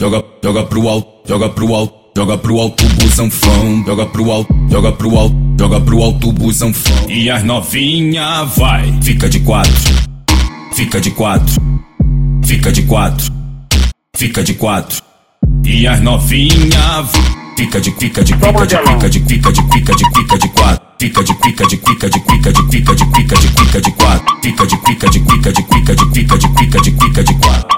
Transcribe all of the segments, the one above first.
joga, joga pro alto, joga pro alto, joga pro alto, busão fão, joga pro alto, joga pro alto, joga pro alto, busão fão. E as novinha vai, fica de quatro, fica de quatro, fica de quatro, fica de quatro. E as novinha vai, fica de fica de fica de fica de fica de fica de fica de quatro. Fica de fica de fica de fica de fica de fica de fica de quatro. Fica de fica de fica de fica de fica de fica de fica de quatro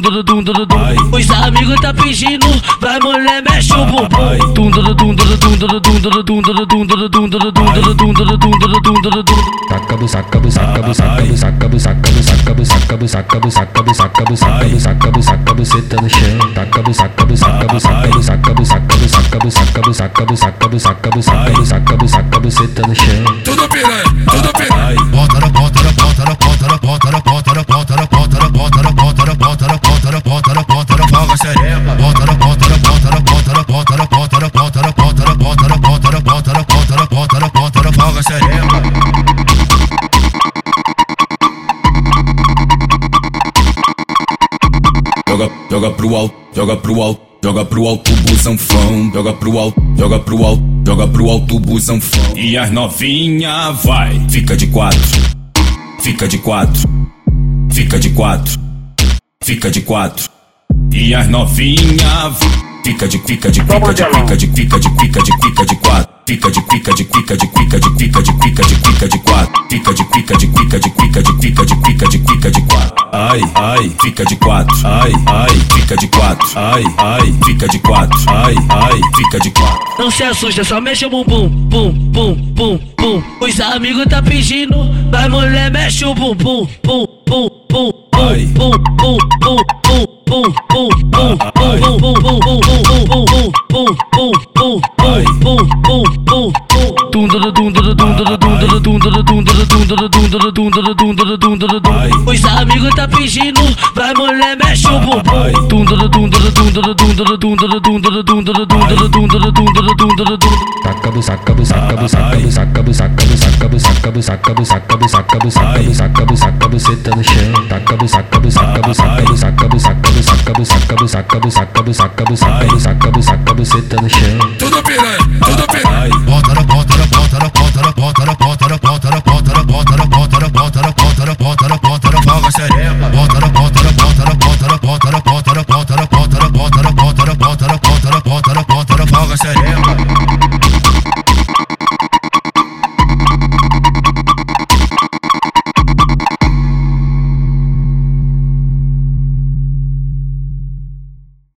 tá pedindo, vai mulher mexe o bumbum. Saca bu saca bu saca bu saca bu saca bu saca bu saca bu saca bu saca bu saca bu saca bu saca bu saca bu saca bu senta no chão. Saca bu saca bu saca bu saca bu saca bu saca bu saca bu saca bu saca bu saca bu saca bu saca bu saca bu saca bu senta no chão. Tudo piranha. Joga, pro alto, joga pro alto, joga pro alto, busão fão, joga pro alto, joga pro alto, joga pro alto, busão fão. E as novinha vai, fica de quatro, fica de quatro, fica de quatro, fica de quatro. E as novinha vai. Fica de fica de fica de fica de fica de fica de fica de quatro. Fica de fica de fica de fica de fica de fica de fica de quatro. Fica de fica de fica de fica de fica de fica de fica de quatro. Ai, ai, fica de quatro. Ai, ai, fica de quatro. Ai, ai, fica de quatro. Ai, ai, fica de quatro. Não se assusta, só mexe o bumbum, bum, bum, bum, bum. Os amigos tá pedindo, vai mulher mexe o bumbum, bum, bum, bum, bum, bum, os amigos tá pedindo, vai mulher mexe o bumbum. Tudo